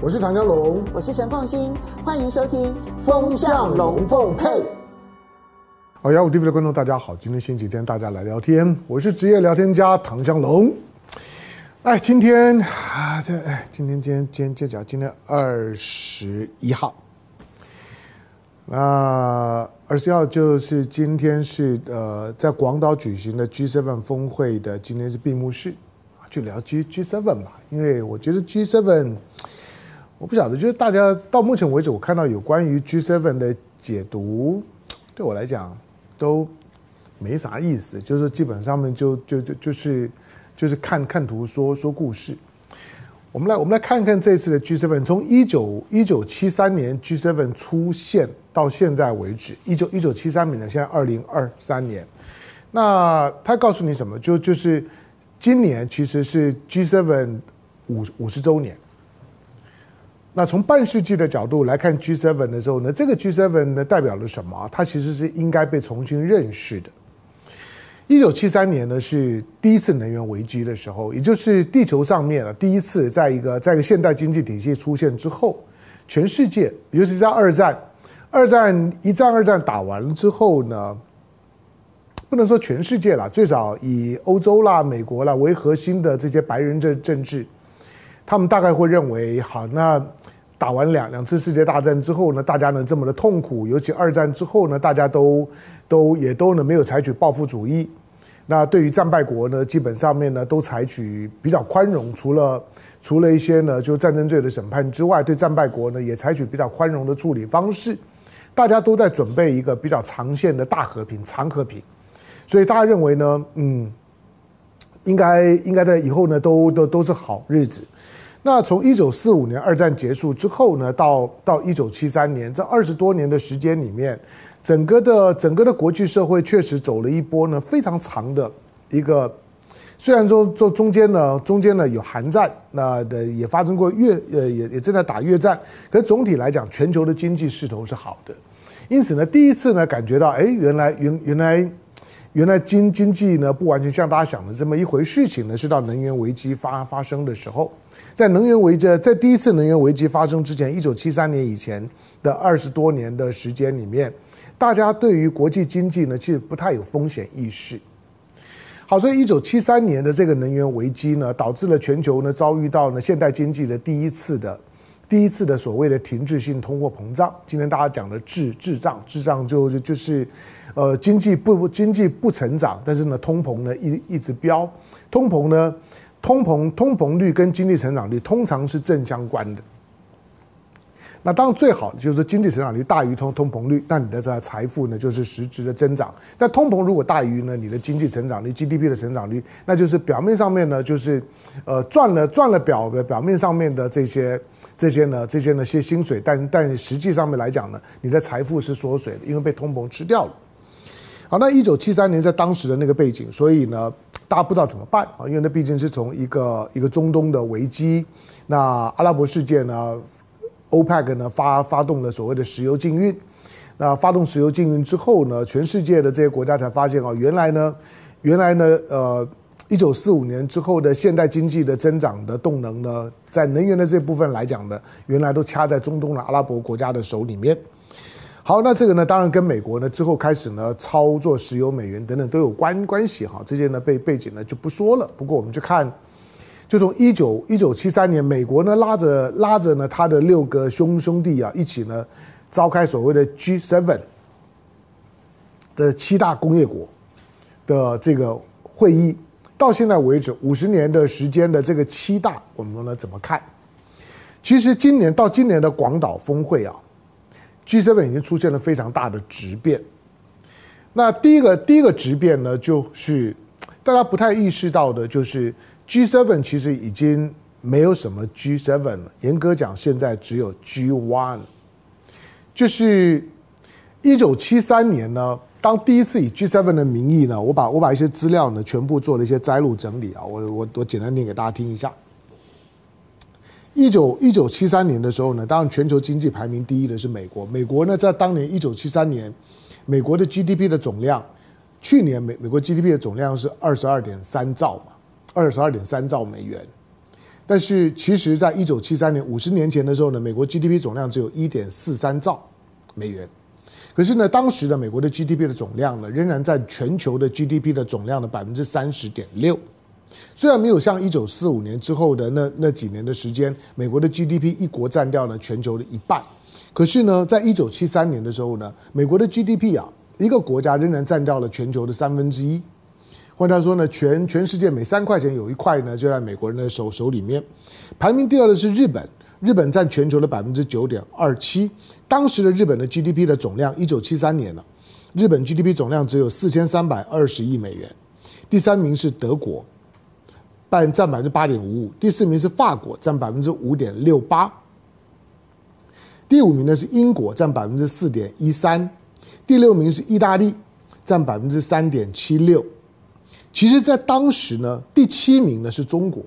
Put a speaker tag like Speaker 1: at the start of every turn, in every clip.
Speaker 1: 我是唐江龙，
Speaker 2: 我是陈凤欣，欢迎收听《风向龙凤配》。
Speaker 1: 好，幺五 TV 的观众大家好，今天星期天，大家来聊天，我是职业聊天家唐江龙。哎，今天啊，这哎，今天今天今天今天讲今天二十一号，那二十一号就是今天是呃，在广岛举行的 G7 峰会的，今天是闭幕式。就聊 G G7 吧，因为我觉得 G7，我不晓得，就是大家到目前为止，我看到有关于 G7 的解读，对我来讲都没啥意思，就是基本上面就就就就是就是看看图说说故事。我们来我们来看看这次的 G7，从一九一九七三年 G7 出现到现在为止，一九一九七三年的现在二零二三年，那他告诉你什么？就就是。今年其实是 G7 五五十周年。那从半世纪的角度来看 G7 的时候呢，这个 G7 呢代表了什么？它其实是应该被重新认识的。一九七三年呢是第一次能源危机的时候，也就是地球上面啊第一次在一个在一个现代经济体系出现之后，全世界尤其在二战，二战一战二战打完了之后呢。不能说全世界啦，最少以欧洲啦、美国啦为核心的这些白人政政治，他们大概会认为，好，那打完两两次世界大战之后呢，大家呢这么的痛苦，尤其二战之后呢，大家都都也都呢没有采取报复主义，那对于战败国呢，基本上面呢都采取比较宽容，除了除了一些呢就战争罪的审判之外，对战败国呢也采取比较宽容的处理方式，大家都在准备一个比较长线的大和平、长和平。所以大家认为呢，嗯，应该应该在以后呢都都都是好日子。那从一九四五年二战结束之后呢，到到一九七三年这二十多年的时间里面，整个的整个的国际社会确实走了一波呢非常长的一个，虽然说这中间呢中间呢有韩战，那的也发生过越呃也也正在打越战，可是总体来讲全球的经济势头是好的，因此呢第一次呢感觉到哎原来原原来。原来经经济呢不完全像大家想的这么一回事情呢，是到能源危机发发生的时候，在能源危机在第一次能源危机发生之前，一九七三年以前的二十多年的时间里面，大家对于国际经济呢其实不太有风险意识。好，所以一九七三年的这个能源危机呢，导致了全球呢遭遇到呢现代经济的第一次的第一次的所谓的停滞性通货膨胀。今天大家讲的滞滞胀，滞胀就就就是。呃，经济不经济不成长，但是呢，通膨呢一一直飙，通膨呢，通膨通膨率跟经济成长率通常是正相关的。那当然最好就是经济成长率大于通通膨率，那你的这财富呢就是实质的增长。但通膨如果大于呢你的经济成长率 GDP 的成长率，那就是表面上面呢就是呃赚了赚了表的表面上面的这些这些呢这些呢些薪水，但但实际上面来讲呢，你的财富是缩水的，因为被通膨吃掉了。好，那一九七三年在当时的那个背景，所以呢，大家不知道怎么办啊，因为那毕竟是从一个一个中东的危机，那阿拉伯世界呢，OPEC 呢发发动了所谓的石油禁运，那发动石油禁运之后呢，全世界的这些国家才发现哦，原来呢，原来呢，呃，一九四五年之后的现代经济的增长的动能呢，在能源的这部分来讲呢，原来都掐在中东的阿拉伯国家的手里面。好，那这个呢，当然跟美国呢之后开始呢操作石油美元等等都有关关系哈。这些呢背背景呢就不说了。不过我们就看，就从一九一九七三年，美国呢拉着拉着呢他的六个兄兄弟啊一起呢召开所谓的 G7 的七大工业国的这个会议，到现在为止五十年的时间的这个七大，我们呢怎么看？其实今年到今年的广岛峰会啊。G7 已经出现了非常大的质变。那第一个第一个质变呢，就是大家不太意识到的，就是 G7 其实已经没有什么 G7 了。严格讲，现在只有 G1。就是一九七三年呢，当第一次以 G7 的名义呢，我把我把一些资料呢全部做了一些摘录整理啊，我我我简单念给大家听一下。一九一九七三年的时候呢，当然全球经济排名第一的是美国。美国呢，在当年一九七三年，美国的 GDP 的总量，去年美美国 GDP 的总量是二十二点三兆嘛，二十二点三兆美元。但是其实在一九七三年五十年前的时候呢，美国 GDP 总量只有一点四三兆美元。可是呢，当时的美国的 GDP 的总量呢，仍然在全球的 GDP 的总量的百分之三十点六。虽然没有像一九四五年之后的那那几年的时间，美国的 GDP 一国占掉了全球的一半，可是呢，在一九七三年的时候呢，美国的 GDP 啊，一个国家仍然占掉了全球的三分之一。换句话说呢，全全世界每三块钱有一块呢，就在美国人的手手里面。排名第二的是日本。日本占全球的百分之九点二七，当时的日本的 GDP 的总量，一九七三年呢，日本 GDP 总量只有四千三百二十亿美元。第三名是德国，占占百分之八点五五。第四名是法国，占百分之五点六八。第五名呢是英国，占百分之四点一三。第六名是意大利，占百分之三点七六。其实，在当时呢，第七名呢是中国。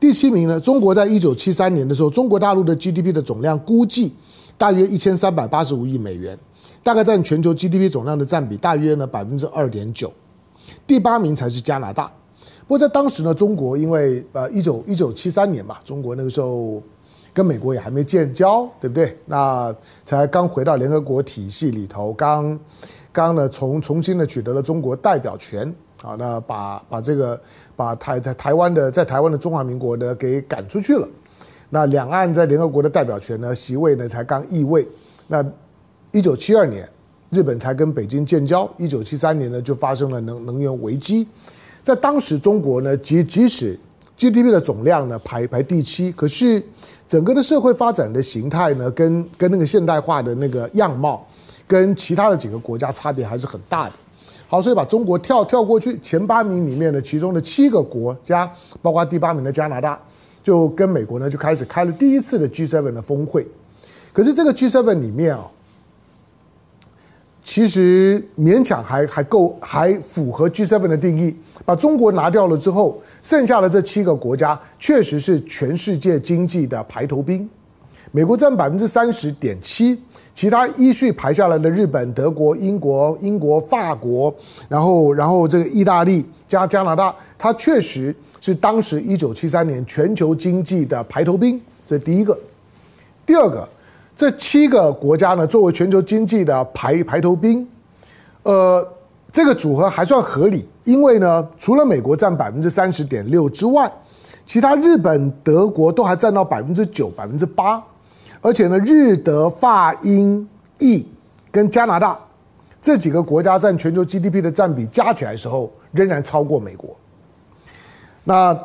Speaker 1: 第七名呢？中国在一九七三年的时候，中国大陆的 GDP 的总量估计大约一千三百八十五亿美元，大概占全球 GDP 总量的占比大约呢百分之二点九。第八名才是加拿大。不过在当时呢，中国因为呃一九一九七三年嘛，中国那个时候跟美国也还没建交，对不对？那才刚回到联合国体系里头，刚刚呢从重新的取得了中国代表权。好，那把把这个把台台台湾的在台湾的中华民国呢给赶出去了。那两岸在联合国的代表权呢席位呢才刚易位。那一九七二年，日本才跟北京建交。一九七三年呢就发生了能能源危机。在当时中国呢即即使 GDP 的总量呢排排第七，可是整个的社会发展的形态呢跟跟那个现代化的那个样貌，跟其他的几个国家差别还是很大的。好，所以把中国跳跳过去，前八名里面的其中的七个国家，包括第八名的加拿大，就跟美国呢就开始开了第一次的 G7 的峰会。可是这个 G7 里面啊，其实勉强还还够，还符合 G7 的定义。把中国拿掉了之后，剩下的这七个国家确实是全世界经济的排头兵。美国占百分之三十点七。其他依序排下来的日本、德国、英国、英国、法国，然后，然后这个意大利加加拿大，它确实是当时一九七三年全球经济的排头兵。这第一个。第二个，这七个国家呢，作为全球经济的排排头兵，呃，这个组合还算合理，因为呢，除了美国占百分之三十点六之外，其他日本、德国都还占到百分之九、百分之八。而且呢，日德法英意跟加拿大这几个国家占全球 GDP 的占比加起来的时候，仍然超过美国。那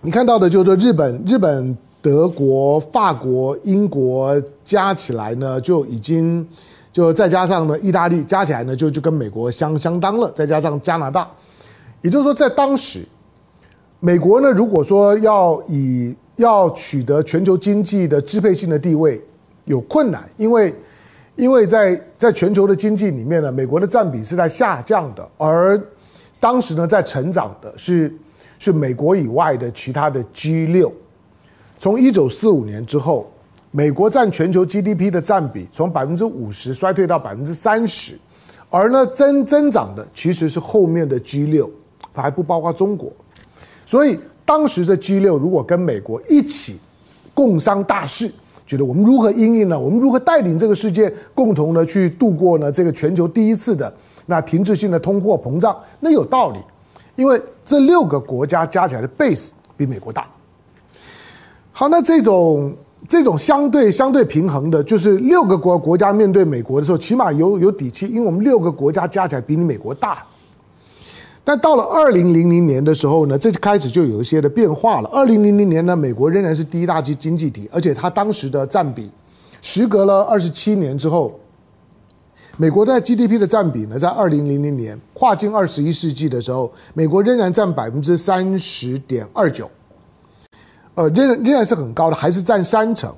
Speaker 1: 你看到的就是说，日本、日本、德国、法国、英国加起来呢，就已经就再加上呢，意大利加起来呢，就就跟美国相相当了。再加上加拿大，也就是说，在当时，美国呢，如果说要以要取得全球经济的支配性的地位有困难，因为因为在在全球的经济里面呢，美国的占比是在下降的，而当时呢在成长的是是美国以外的其他的 G 六。从一九四五年之后，美国占全球 GDP 的占比从百分之五十衰退到百分之三十，而呢增增长的其实是后面的 G 六，它还不包括中国，所以。当时的 G 六如果跟美国一起共商大事，觉得我们如何因应呢？我们如何带领这个世界共同的去度过呢？这个全球第一次的那停滞性的通货膨胀，那有道理，因为这六个国家加起来的 base 比美国大。好，那这种这种相对相对平衡的，就是六个国国家面对美国的时候，起码有有底气，因为我们六个国家加起来比你美国大。但到了二零零零年的时候呢，这开始就有一些的变化了。二零零零年呢，美国仍然是第一大经经济体，而且它当时的占比，时隔了二十七年之后，美国在 GDP 的占比呢，在二零零零年跨进二十一世纪的时候，美国仍然占百分之三十点二九，呃，仍然仍然是很高的，还是占三成。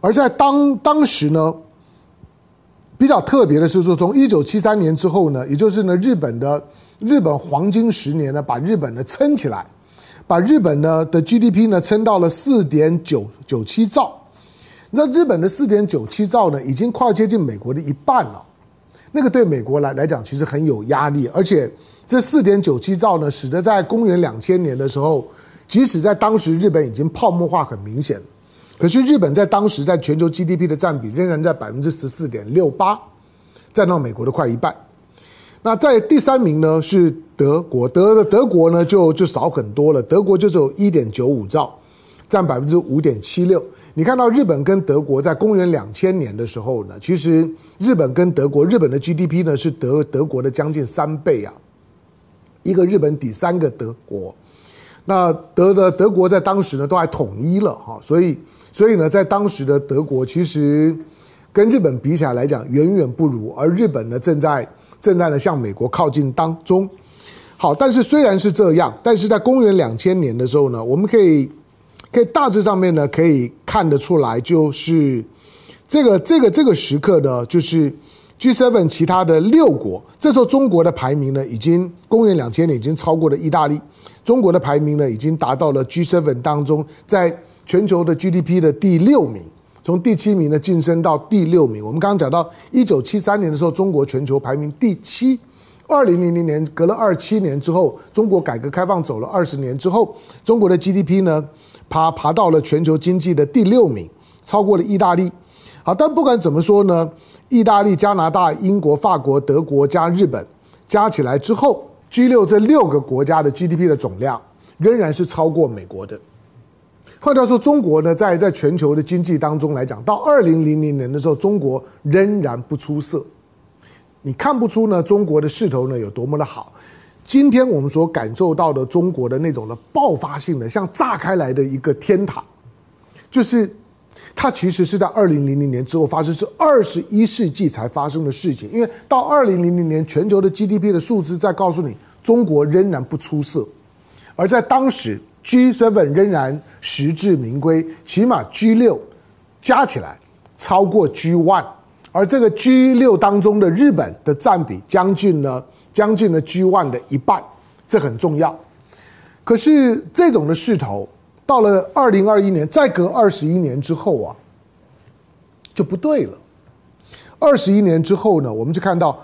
Speaker 1: 而在当当时呢，比较特别的是说，从一九七三年之后呢，也就是呢，日本的日本黄金十年呢，把日本呢撑起来，把日本呢的 GDP 呢撑到了四点九九七兆。那日本的四点九七兆呢，已经快接近美国的一半了。那个对美国来来讲，其实很有压力。而且这四点九七兆呢，使得在公元两千年的时候，即使在当时日本已经泡沫化很明显了，可是日本在当时在全球 GDP 的占比仍然在百分之十四点六八，占到美国的快一半。那在第三名呢是德国，德德国呢就就少很多了，德国就只有一点九五兆，占百分之五点七六。你看到日本跟德国在公元两千年的时候呢，其实日本跟德国，日本的 GDP 呢是德德国的将近三倍啊，一个日本抵三个德国。那德的德国在当时呢都还统一了哈，所以所以呢在当时的德国其实跟日本比起来来讲远远不如，而日本呢正在。正在呢向美国靠近当中，好，但是虽然是这样，但是在公元两千年的时候呢，我们可以可以大致上面呢可以看得出来，就是这个这个这个时刻呢，就是 G7 其他的六国，这时候中国的排名呢已经公元两千年已经超过了意大利，中国的排名呢已经达到了 G7 当中在全球的 GDP 的第六名。从第七名呢晋升到第六名。我们刚刚讲到，一九七三年的时候，中国全球排名第七。二零零零年，隔了二七年之后，中国改革开放走了二十年之后，中国的 GDP 呢爬爬到了全球经济的第六名，超过了意大利。好，但不管怎么说呢，意大利、加拿大、英国、法国、德国加日本加起来之后，G 六这六个国家的 GDP 的总量仍然是超过美国的。换句话说，中国呢，在在全球的经济当中来讲，到二零零零年的时候，中国仍然不出色。你看不出呢，中国的势头呢有多么的好。今天我们所感受到的中国的那种的爆发性的，像炸开来的一个天堂，就是它其实是在二零零零年之后发生，是二十一世纪才发生的事情。因为到二零零零年，全球的 GDP 的数字在告诉你，中国仍然不出色，而在当时。G7 仍然实至名归，起码 G6 加起来超过 G1，而这个 G6 当中的日本的占比将近呢将近了 G1 的一半，这很重要。可是这种的势头到了二零二一年，再隔二十一年之后啊，就不对了。二十一年之后呢，我们就看到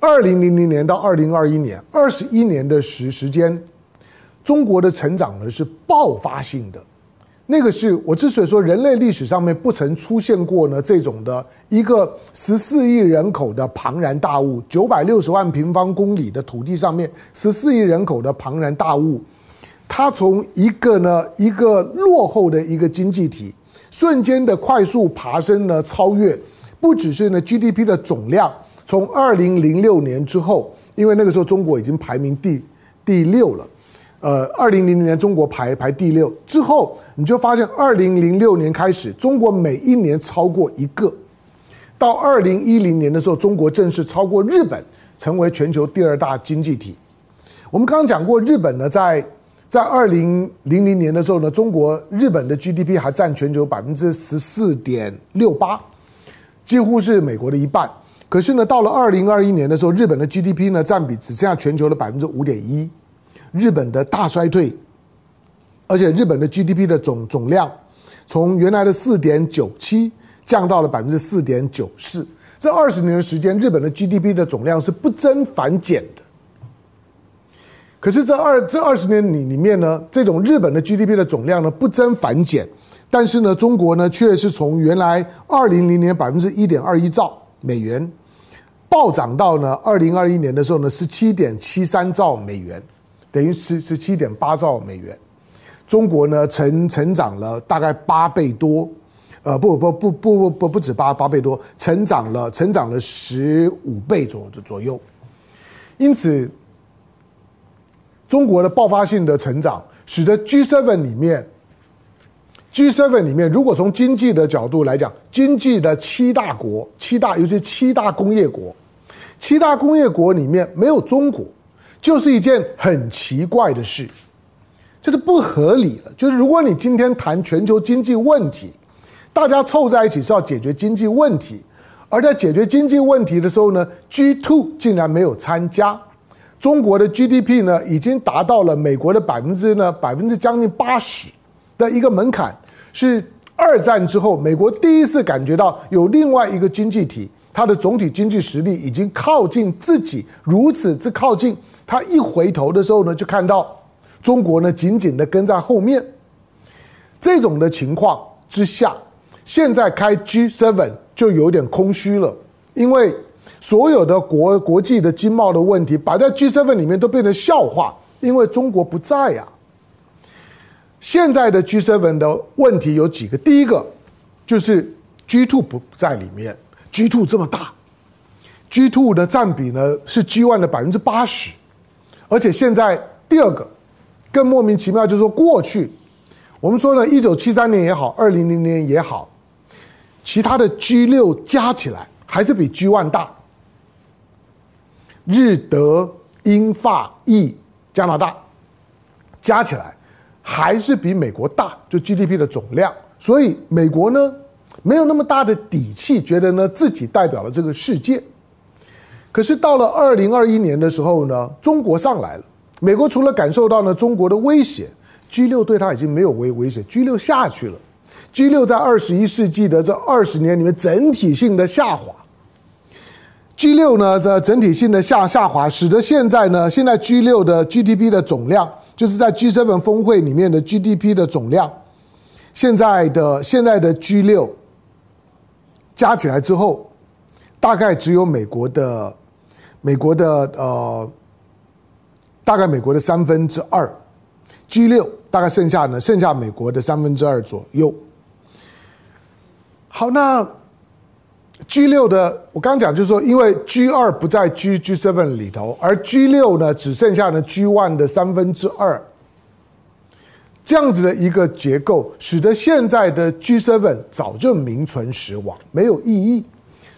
Speaker 1: 二零零零年到二零二一年二十一年的时时间。中国的成长呢是爆发性的，那个是我之所以说人类历史上面不曾出现过呢这种的一个十四亿人口的庞然大物，九百六十万平方公里的土地上面十四亿人口的庞然大物，它从一个呢一个落后的一个经济体，瞬间的快速爬升呢超越，不只是呢 GDP 的总量，从二零零六年之后，因为那个时候中国已经排名第第六了。呃，二零零零年中国排排第六之后，你就发现二零零六年开始，中国每一年超过一个，到二零一零年的时候，中国正式超过日本，成为全球第二大经济体。我们刚刚讲过，日本呢，在在二零零零年的时候呢，中国日本的 GDP 还占全球百分之十四点六八，几乎是美国的一半。可是呢，到了二零二一年的时候，日本的 GDP 呢占比只剩下全球的百分之五点一。日本的大衰退，而且日本的 GDP 的总总量从原来的四点九七降到了百分之四点九四。这二十年的时间，日本的 GDP 的总量是不增反减的。可是这二这二十年里里面呢，这种日本的 GDP 的总量呢不增反减，但是呢，中国呢却是从原来二零零年百分之一点二一兆美元，暴涨到呢二零二一年的时候呢十七点七三兆美元。等于十十七点八兆美元，中国呢成成长了大概八倍多，呃不不不不不不不止八八倍多，成长了成长了十五倍左左右，因此中国的爆发性的成长，使得 G7 里面 G7 里面，如果从经济的角度来讲，经济的七大国七大，尤其七大工业国，七大工业国里面没有中国。就是一件很奇怪的事，就是不合理了。就是如果你今天谈全球经济问题，大家凑在一起是要解决经济问题，而在解决经济问题的时候呢，G2 竟然没有参加。中国的 GDP 呢，已经达到了美国的百分之呢百分之将近八十的一个门槛，是二战之后美国第一次感觉到有另外一个经济体。它的总体经济实力已经靠近自己如此之靠近，他一回头的时候呢，就看到中国呢紧紧的跟在后面。这种的情况之下，现在开 G7 就有点空虚了，因为所有的国国际的经贸的问题摆在 G seven 里面都变成笑话，因为中国不在呀。现在的 G seven 的问题有几个，第一个就是 G two 不在里面，G two 这么大，G two 的占比呢是 G one 的百分之八十，而且现在第二个更莫名其妙，就是说过去。我们说呢，一九七三年也好，二零零年也好，其他的 G 六加起来还是比 G one 大。日、德、英、法、意、加拿大加起来还是比美国大，就 GDP 的总量。所以美国呢，没有那么大的底气，觉得呢自己代表了这个世界。可是到了二零二一年的时候呢，中国上来了，美国除了感受到呢中国的威胁。G 六对他已经没有威威胁，G 六下去了。G 六在二十一世纪的这二十年里面整体性的下滑。G 六呢的整体性的下下滑，使得现在呢，现在 G 六的 GDP 的总量，就是在 G7 峰会里面的 GDP 的总量，现在的现在的 G 六加起来之后，大概只有美国的美国的呃，大概美国的三分之二。G 六。大概剩下呢，剩下美国的三分之二左右。好，那 G 六的，我刚讲就是说，因为 G 二不在 G G seven 里头，而 G 六呢，只剩下呢 G one 的三分之二。这样子的一个结构，使得现在的 G seven 早就名存实亡，没有意义。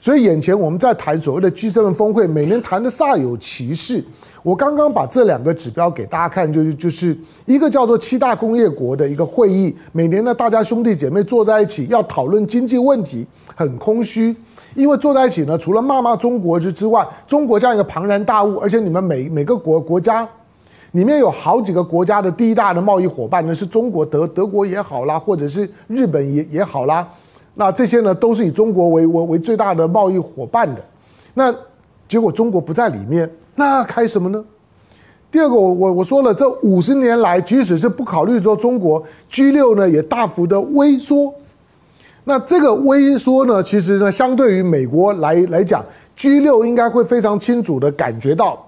Speaker 1: 所以眼前我们在谈所谓的 G7 峰会，每年谈的煞有其事。我刚刚把这两个指标给大家看，就是就是一个叫做七大工业国的一个会议，每年呢大家兄弟姐妹坐在一起要讨论经济问题，很空虚。因为坐在一起呢，除了骂骂中国之之外，中国这样一个庞然大物，而且你们每每个国国家里面有好几个国家的第一大的贸易伙伴呢，是中国德德国也好啦，或者是日本也也好啦。那这些呢，都是以中国为为为最大的贸易伙伴的，那结果中国不在里面，那开什么呢？第二个，我我我说了，这五十年来，即使是不考虑说中国 G 六呢，也大幅的萎缩。那这个萎缩呢，其实呢，相对于美国来来讲，G 六应该会非常清楚的感觉到，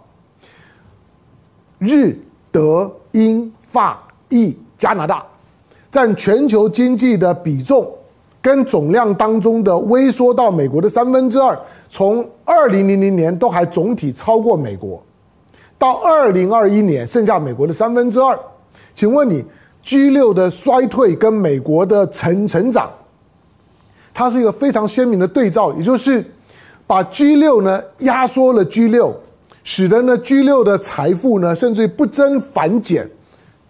Speaker 1: 日、德、英、法、意、加拿大占全球经济的比重。跟总量当中的微缩到美国的三分之二，从二零零零年都还总体超过美国，到二零二一年剩下美国的三分之二。请问你 G 六的衰退跟美国的成成长，它是一个非常鲜明的对照，也就是把 G 六呢压缩了 G 六，使得呢 G 六的财富呢甚至于不增反减，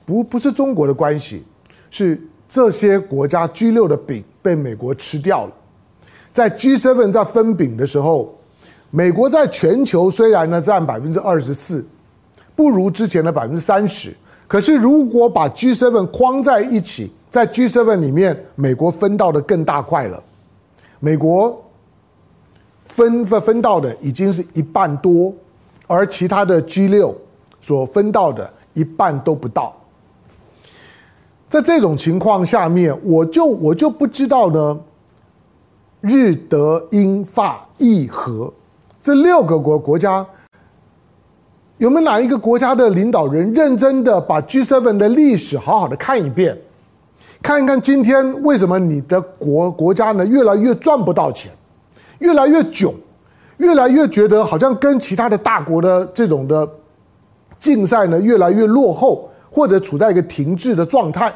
Speaker 1: 不不是中国的关系，是这些国家 G 六的饼。被美国吃掉了，在 G7 在分饼的时候，美国在全球虽然呢占百分之二十四，不如之前的百分之三十，可是如果把 G7 框在一起，在 G7 里面，美国分到的更大块了，美国分分分到的已经是一半多，而其他的 G6 所分到的一半都不到。在这种情况下面，我就我就不知道呢，日德英法意和这六个国国家，有没有哪一个国家的领导人认真的把 G7 的历史好好的看一遍，看一看今天为什么你的国国家呢越来越赚不到钱，越来越囧，越来越觉得好像跟其他的大国的这种的竞赛呢越来越落后。或者处在一个停滞的状态，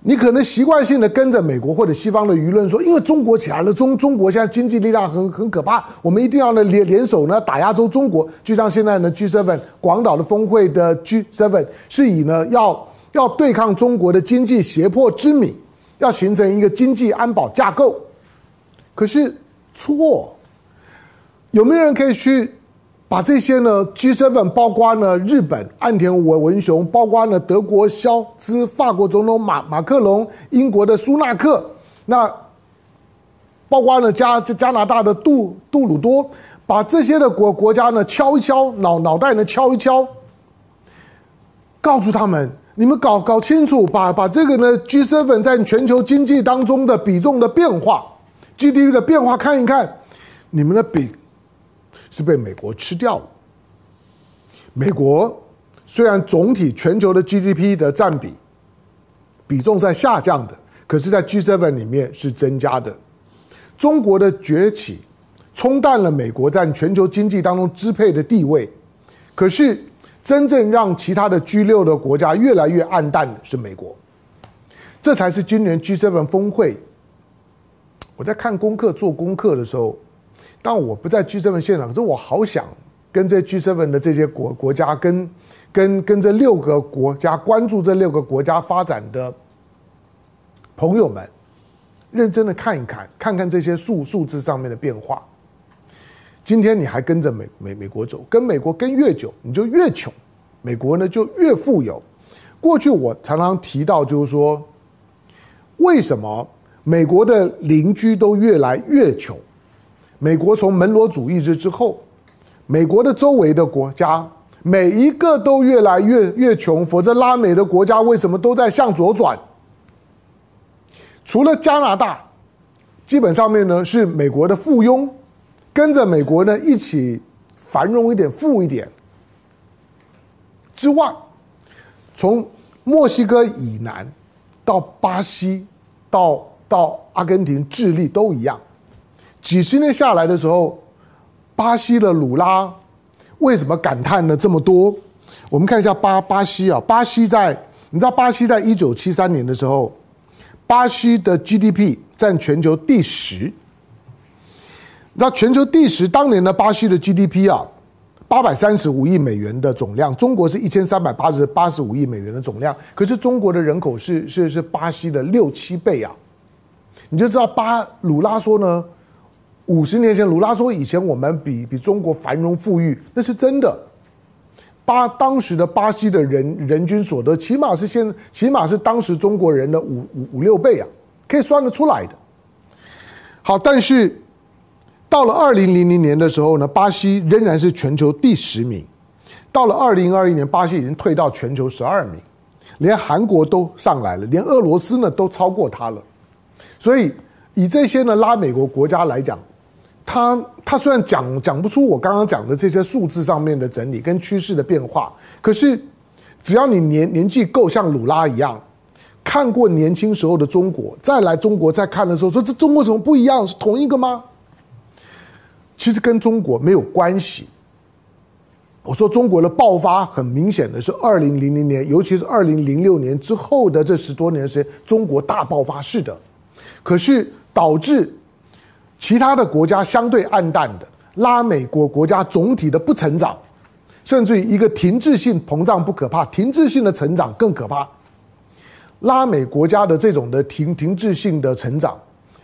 Speaker 1: 你可能习惯性的跟着美国或者西方的舆论说，因为中国起来了，中中国现在经济力量很很可怕，我们一定要呢联联手呢打压住中国。就像现在呢 G seven 广岛的峰会的 G seven 是以呢要要对抗中国的经济胁迫之名，要形成一个经济安保架构。可是错，有没有人可以去？把这些呢，G7 包括呢日本岸田文文雄，包括呢德国肖兹、法国总统马马克龙、英国的苏纳克，那包括呢加加拿大的杜杜鲁多，把这些的国国家呢敲一敲脑脑袋呢敲一敲，告诉他们，你们搞搞清楚，把把这个呢 G7 在全球经济当中的比重的变化，GDP 的变化看一看，你们的比是被美国吃掉了。美国虽然总体全球的 GDP 的占比比重在下降的，可是，在 G7 里面是增加的。中国的崛起冲淡了美国在全球经济当中支配的地位，可是真正让其他的 G6 的国家越来越暗淡的是美国。这才是今年 G7 峰会。我在看功课、做功课的时候，但我不在 G7 现场，可是我好想。跟这 G7 的这些国国家，跟跟跟这六个国家关注这六个国家发展的朋友们，认真的看一看，看看这些数数字上面的变化。今天你还跟着美美美国走，跟美国跟越久，你就越穷；美国呢就越富有。过去我常常提到，就是说，为什么美国的邻居都越来越穷？美国从门罗主义之之后。美国的周围的国家每一个都越来越越穷，否则拉美的国家为什么都在向左转？除了加拿大，基本上面呢是美国的附庸，跟着美国呢一起繁荣一点、富一点之外，从墨西哥以南到巴西，到到阿根廷、智利都一样，几十年下来的时候。巴西的鲁拉为什么感叹呢这么多？我们看一下巴巴西啊，巴西在你知道巴西在一九七三年的时候，巴西的 GDP 占全球第十。你知道全球第十当年的巴西的 GDP 啊，八百三十五亿美元的总量，中国是一千三百八十八十五亿美元的总量，可是中国的人口是是是巴西的六七倍啊，你就知道巴鲁拉说呢。五十年前，卢拉说：“以前我们比比中国繁荣富裕，那是真的。巴当时的巴西的人人均所得，起码是现，起码是当时中国人的五五五六倍啊，可以算得出来的。好，但是到了二零零零年的时候呢，巴西仍然是全球第十名。到了二零二一年，巴西已经退到全球十二名，连韩国都上来了，连俄罗斯呢都超过他了。所以以这些呢拉美国国家来讲。”他他虽然讲讲不出我刚刚讲的这些数字上面的整理跟趋势的变化，可是只要你年年纪够像鲁拉一样，看过年轻时候的中国，再来中国再看的时候，说这中国怎么不一样？是同一个吗？其实跟中国没有关系。我说中国的爆发很明显的是二零零零年，尤其是二零零六年之后的这十多年时间，中国大爆发式的，可是导致。其他的国家相对黯淡的，拉美国国家总体的不成长，甚至于一个停滞性膨胀不可怕，停滞性的成长更可怕。拉美国家的这种的停停滞性的成长，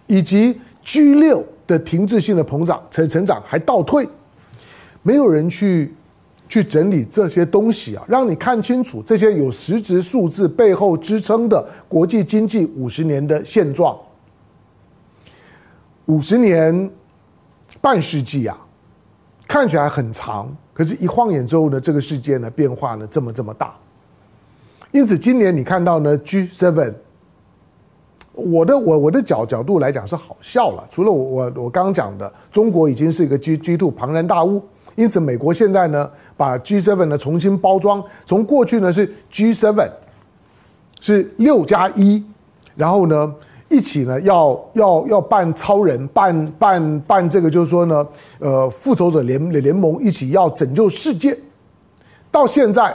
Speaker 1: 以及 G 六的停滞性的膨胀成成长还倒退，没有人去去整理这些东西啊，让你看清楚这些有实质数字背后支撑的国际经济五十年的现状。五十年，半世纪啊，看起来很长，可是，一晃眼之后呢，这个世界呢，变化呢，这么这么大。因此，今年你看到呢，G7，我的我我的角角度来讲是好笑了。除了我我我刚刚讲的，中国已经是一个 G G two 庞然大物，因此，美国现在呢，把 G7 呢重新包装，从过去呢是 G7，是六加一，然后呢。一起呢，要要要扮超人，扮扮扮这个，就是说呢，呃，复仇者联联盟一起要拯救世界。到现在，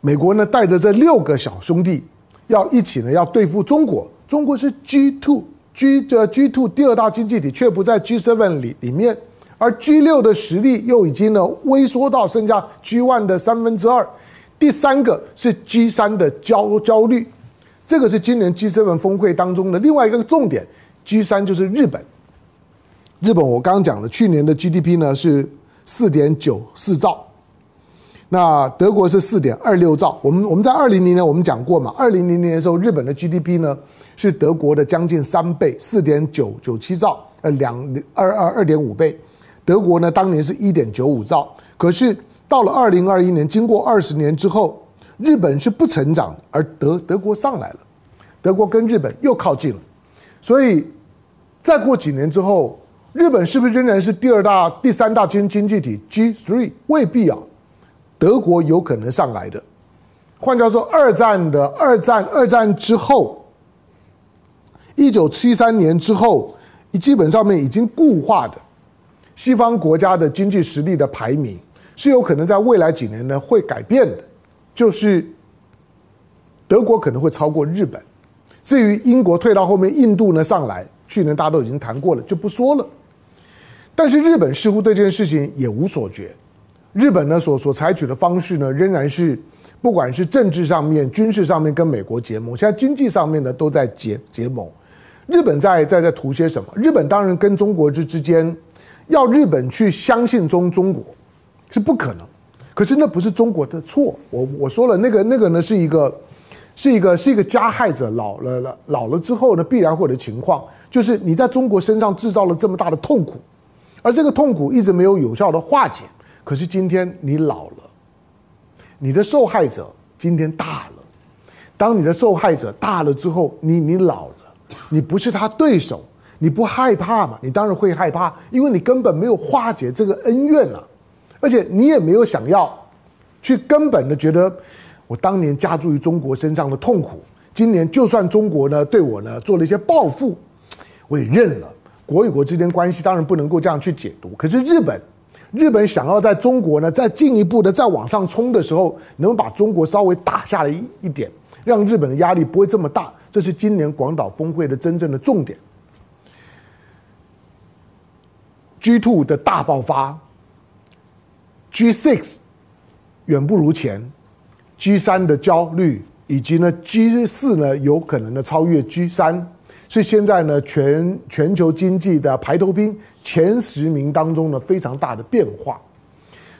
Speaker 1: 美国呢带着这六个小兄弟，要一起呢要对付中国。中国是 G two G 这 G two 第二大经济体，却不在 G seven 里里面，而 G 六的实力又已经呢萎缩到剩下 G one 的三分之二。第三个是 G 三的焦焦虑。这个是今年 G7 峰会当中的另外一个重点，G3 就是日本。日本我刚刚讲了，去年的 GDP 呢是四点九四兆，那德国是四点二六兆。我们我们在二零零年我们讲过嘛，二零零年的时候，日本的 GDP 呢是德国的将近三倍，四点九九七兆，呃，两二二二点五倍。德国呢当年是一点九五兆，可是到了二零二一年，经过二十年之后。日本是不成长，而德德国上来了，德国跟日本又靠近了，所以再过几年之后，日本是不是仍然是第二大、第三大经经济体 G3？未必啊，德国有可能上来的。换句话说，二战的二战二战之后，一九七三年之后，基本上面已经固化的西方国家的经济实力的排名，是有可能在未来几年呢会改变的，就是德国可能会超过日本。至于英国退到后面，印度呢上来，去年大家都已经谈过了，就不说了。但是日本似乎对这件事情也无所觉，日本呢所所采取的方式呢，仍然是不管是政治上面、军事上面跟美国结盟，现在经济上面呢都在结结盟。日本在在在图些什么？日本当然跟中国之之间，要日本去相信中中国是不可能。可是那不是中国的错，我我说了，那个那个呢是一个是一个是一个加害者老了了老了之后呢必然会的情况，就是你在中国身上制造了这么大的痛苦。而这个痛苦一直没有有效的化解，可是今天你老了，你的受害者今天大了。当你的受害者大了之后，你你老了，你不是他对手，你不害怕吗？你当然会害怕，因为你根本没有化解这个恩怨了，而且你也没有想要去根本的觉得我当年加注于中国身上的痛苦，今年就算中国呢对我呢做了一些报复，我也认了。国与国之间关系当然不能够这样去解读，可是日本，日本想要在中国呢再进一步的再往上冲的时候，能把中国稍微打下来一一点，让日本的压力不会这么大，这是今年广岛峰会的真正的重点。G two 的大爆发，G6 远不如前，G3 的焦虑，以及呢 G4 呢有可能的超越 G3。所以现在呢，全全球经济的排头兵前十名当中呢，非常大的变化。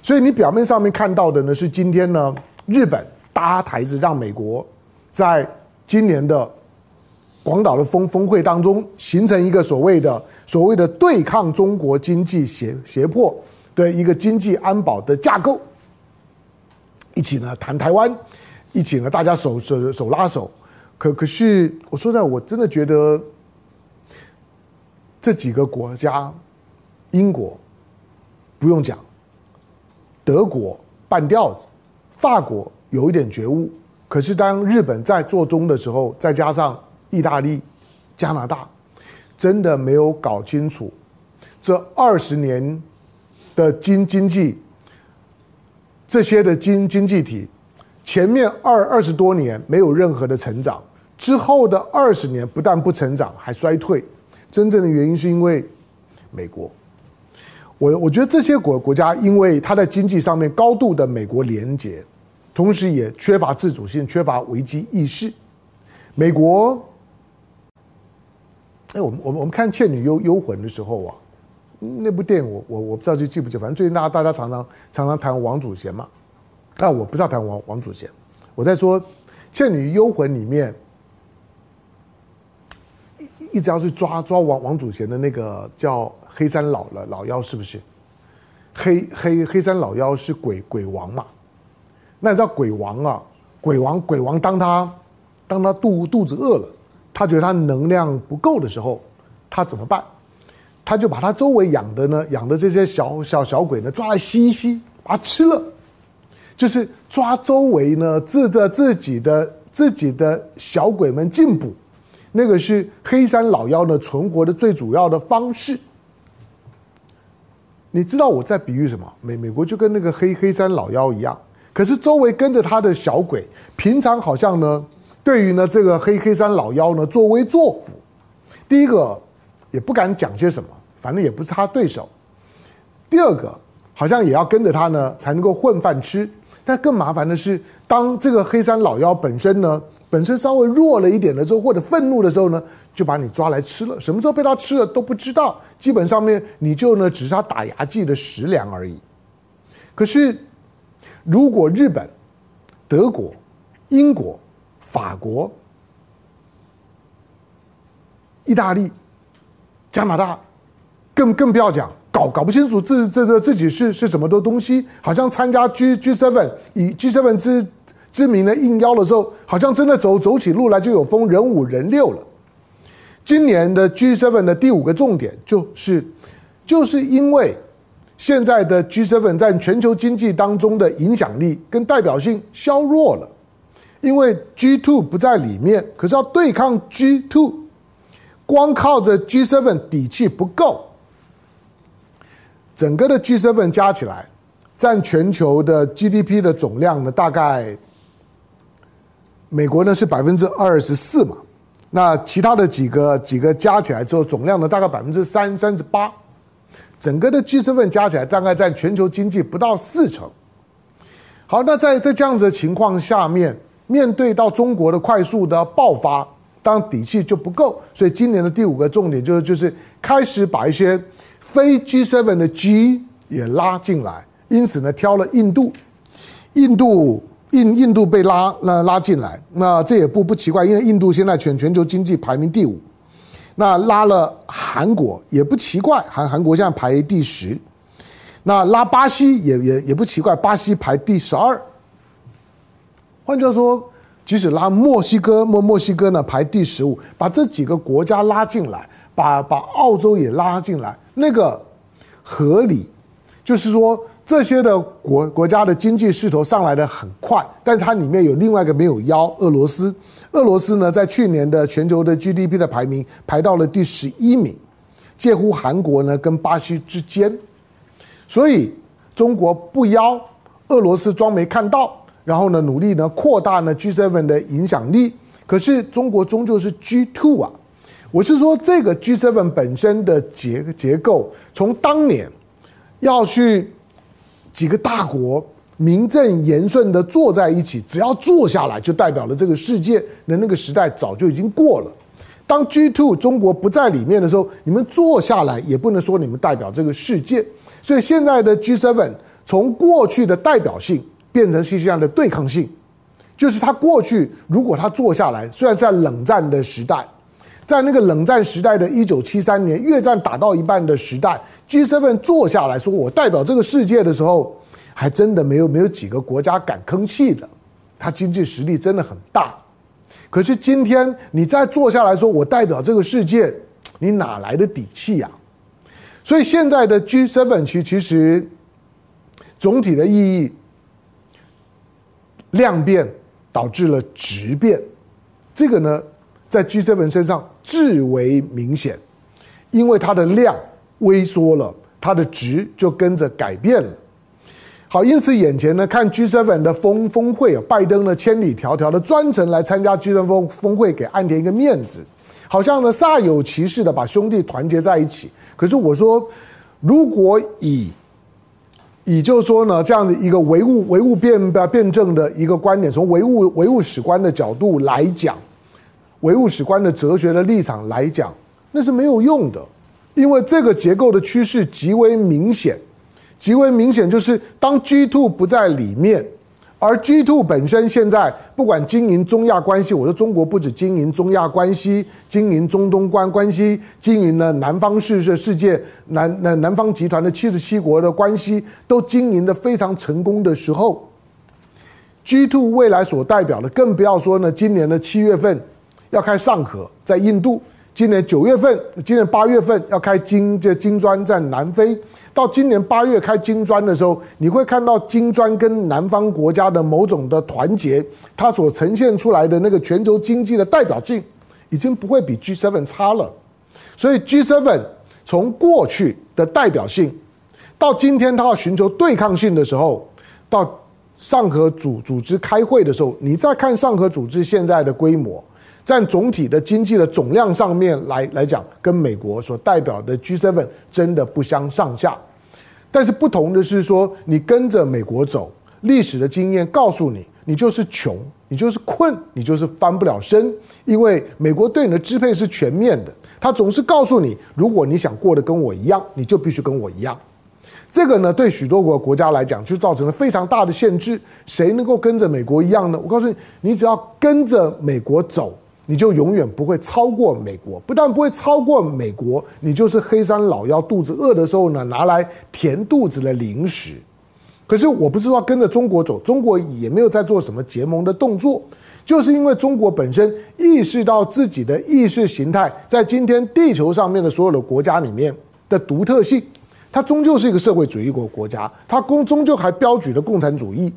Speaker 1: 所以你表面上面看到的呢，是今天呢，日本搭台子让美国在今年的广岛的峰峰会当中形成一个所谓的所谓的对抗中国经济胁胁迫的一个经济安保的架构，一起呢谈台湾，一起呢大家手手手拉手。可可是，我说实在，我真的觉得这几个国家，英国不用讲，德国半吊子，法国有一点觉悟。可是当日本在做中的时候，再加上意大利、加拿大，真的没有搞清楚这二十年的经经济，这些的经经济体。前面二二十多年没有任何的成长，之后的二十年不但不成长，还衰退。真正的原因是因为美国。我我觉得这些国国家因为它在经济上面高度的美国连结，同时也缺乏自主性，缺乏危机意识。美国，哎，我们我们我们看《倩女幽幽魂》的时候啊，那部电影我我我不知道就记不记，反正最近大家大家常常常常谈王祖贤嘛。那我不知道谈王王祖贤，我在说《倩女幽魂》里面，一一直要去抓抓王王祖贤的那个叫黑山老了老妖，是不是？黑黑黑山老妖是鬼鬼王嘛？那你知道鬼王啊？鬼王鬼王当他当他肚肚子饿了，他觉得他能量不够的时候，他怎么办？他就把他周围养的呢养的这些小小小鬼呢抓来吸一吸，把它吃了。就是抓周围呢，自的自己的自己的小鬼们进补，那个是黑山老妖呢存活的最主要的方式。你知道我在比喻什么？美美国就跟那个黑黑山老妖一样，可是周围跟着他的小鬼，平常好像呢，对于呢这个黑黑山老妖呢作威作福。第一个也不敢讲些什么，反正也不是他对手。第二个好像也要跟着他呢才能够混饭吃。但更麻烦的是，当这个黑山老妖本身呢，本身稍微弱了一点的时候，或者愤怒的时候呢，就把你抓来吃了。什么时候被他吃了都不知道。基本上面你就呢，只是他打牙祭的食粮而已。可是，如果日本、德国、英国、法国、意大利、加拿大，更更不要讲。搞搞不清楚自这这自己是是什么的东西，好像参加 G G7 以 G7 之之名的应邀的时候，好像真的走走起路来就有风，人五人六了。今年的 G7 的第五个重点就是，就是因为现在的 G7 在全球经济当中的影响力跟代表性削弱了，因为 G2 不在里面，可是要对抗 G2，光靠着 G7 底气不够。整个的 G7 加起来，占全球的 GDP 的总量呢，大概美国呢是百分之二十四嘛，那其他的几个几个加起来之后，总量呢大概百分之三三十八，整个的 G7 加起来大概占全球经济不到四成。好，那在在这样子的情况下面，面对到中国的快速的爆发，当底气就不够，所以今年的第五个重点就是就是开始把一些。非 G7 的 G 也拉进来，因此呢，挑了印度，印度印印度被拉那拉进来，那这也不不奇怪，因为印度现在全全球经济排名第五，那拉了韩国也不奇怪，韩韩国现在排第十，那拉巴西也也也不奇怪，巴西排第十二。换句话说，即使拉墨西哥，墨墨西哥呢排第十五，把这几个国家拉进来，把把澳洲也拉进来。那个合理，就是说这些的国国家的经济势头上来的很快，但它里面有另外一个没有腰，俄罗斯。俄罗斯呢，在去年的全球的 GDP 的排名排到了第十一名，介乎韩国呢跟巴西之间。所以中国不邀，俄罗斯装没看到，然后呢努力呢扩大呢 G7 的影响力。可是中国终究是 G2 啊。我是说，这个 G7 本身的结结构，从当年要去几个大国名正言顺的坐在一起，只要坐下来就代表了这个世界的那个时代早就已经过了。当 G2 中国不在里面的时候，你们坐下来也不能说你们代表这个世界。所以现在的 G7 从过去的代表性变成是这样的对抗性，就是他过去如果他坐下来，虽然在冷战的时代。在那个冷战时代的一九七三年，越战打到一半的时代，G7 坐下来说：“我代表这个世界”的时候，还真的没有没有几个国家敢吭气的。他经济实力真的很大。可是今天你再坐下来说：“我代表这个世界”，你哪来的底气呀？所以现在的 G seven 其实总体的意义，量变导致了质变，这个呢，在 G7 身上。至为明显，因为它的量萎缩了，它的值就跟着改变了。好，因此眼前呢，看 G7 的峰峰会啊，拜登呢千里迢迢的专程来参加 G7 峰峰会，给岸田一个面子，好像呢煞有其事的把兄弟团结在一起。可是我说，如果以也就是说呢，这样的一个唯物唯物辩辩证的一个观点，从唯物唯物史观的角度来讲。唯物史观的哲学的立场来讲，那是没有用的，因为这个结构的趋势极为明显，极为明显就是当 G two 不在里面，而 G2 本身现在不管经营中亚关系，我说中国不止经营中亚关系，经营中东关关系，经营了南方世世世界南南南方集团的七十七国的关系，都经营的非常成功的时候，G2 未来所代表的，更不要说呢，今年的七月份。要开上合在印度，今年九月份，今年八月份要开金这金砖在南非。到今年八月开金砖的时候，你会看到金砖跟南方国家的某种的团结，它所呈现出来的那个全球经济的代表性，已经不会比 G7 差了。所以 G7 从过去的代表性，到今天它要寻求对抗性的时候，到上合组组织开会的时候，你再看上合组织现在的规模。在总体的经济的总量上面来来讲，跟美国所代表的 G7 真的不相上下。但是不同的是说，你跟着美国走，历史的经验告诉你，你就是穷，你就是困，你就是翻不了身。因为美国对你的支配是全面的，他总是告诉你，如果你想过得跟我一样，你就必须跟我一样。这个呢，对许多国国家来讲，就造成了非常大的限制。谁能够跟着美国一样呢？我告诉你，你只要跟着美国走。你就永远不会超过美国，不但不会超过美国，你就是黑山老妖，肚子饿的时候呢，拿来填肚子的零食。可是我不知道跟着中国走，中国也没有在做什么结盟的动作，就是因为中国本身意识到自己的意识形态在今天地球上面的所有的国家里面的独特性，它终究是一个社会主义国国家，它终终究还标举了共产主义，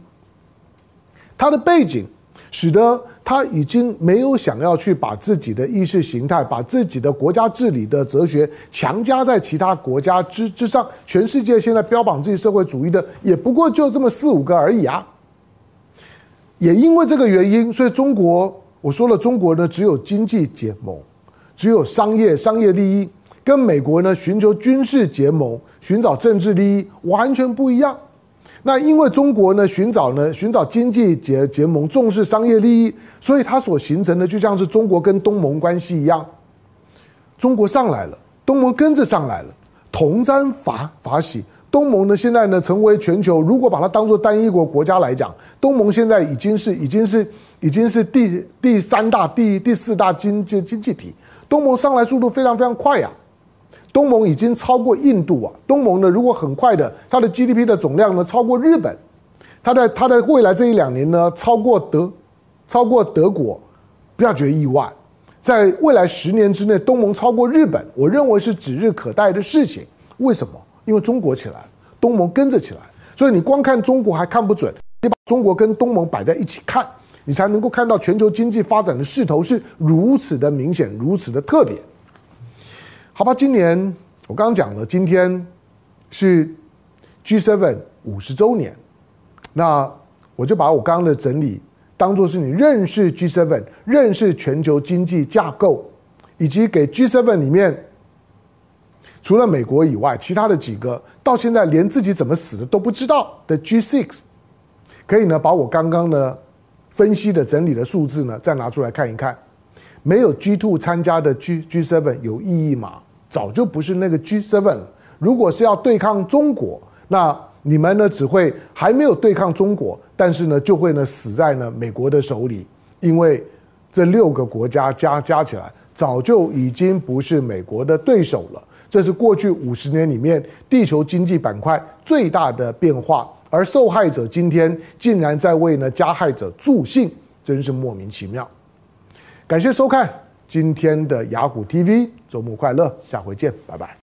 Speaker 1: 它的背景。使得他已经没有想要去把自己的意识形态、把自己的国家治理的哲学强加在其他国家之之上。全世界现在标榜自己社会主义的，也不过就这么四五个而已啊。也因为这个原因，所以中国，我说了，中国呢只有经济结盟，只有商业商业利益，跟美国呢寻求军事结盟、寻找政治利益完全不一样。那因为中国呢，寻找呢，寻找经济结结盟，重视商业利益，所以它所形成的就像是中国跟东盟关系一样，中国上来了，东盟跟着上来了，同沾法法喜。东盟呢，现在呢，成为全球，如果把它当做单一国国家来讲，东盟现在已经是已经是已经是第第三大、第第四大经济经济体，东盟上来速度非常非常快呀。东盟已经超过印度啊！东盟呢，如果很快的，它的 GDP 的总量呢，超过日本，它在它在未来这一两年呢，超过德，超过德国，不要觉得意外，在未来十年之内，东盟超过日本，我认为是指日可待的事情。为什么？因为中国起来了，东盟跟着起来，所以你光看中国还看不准，你把中国跟东盟摆在一起看，你才能够看到全球经济发展的势头是如此的明显，如此的特别。好吧，今年我刚刚讲了，今天是 G7 五十周年，那我就把我刚刚的整理当做是你认识 G7、认识全球经济架构，以及给 G7 里面除了美国以外，其他的几个到现在连自己怎么死的都不知道的 G6，可以呢把我刚刚呢分析的整理的数字呢再拿出来看一看，没有 G2 参加的 G G7 有意义吗？早就不是那个 G seven 了。如果是要对抗中国，那你们呢只会还没有对抗中国，但是呢就会呢死在呢美国的手里，因为这六个国家加加起来，早就已经不是美国的对手了。这是过去五十年里面地球经济板块最大的变化，而受害者今天竟然在为呢加害者助兴，真是莫名其妙。感谢收看。今天的雅虎 TV，周末快乐，下回见，拜拜。